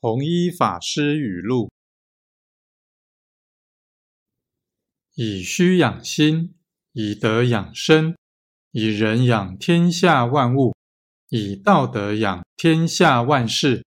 弘一法师语录：以虚养心，以德养身，以仁养天下万物，以道德养天下万事。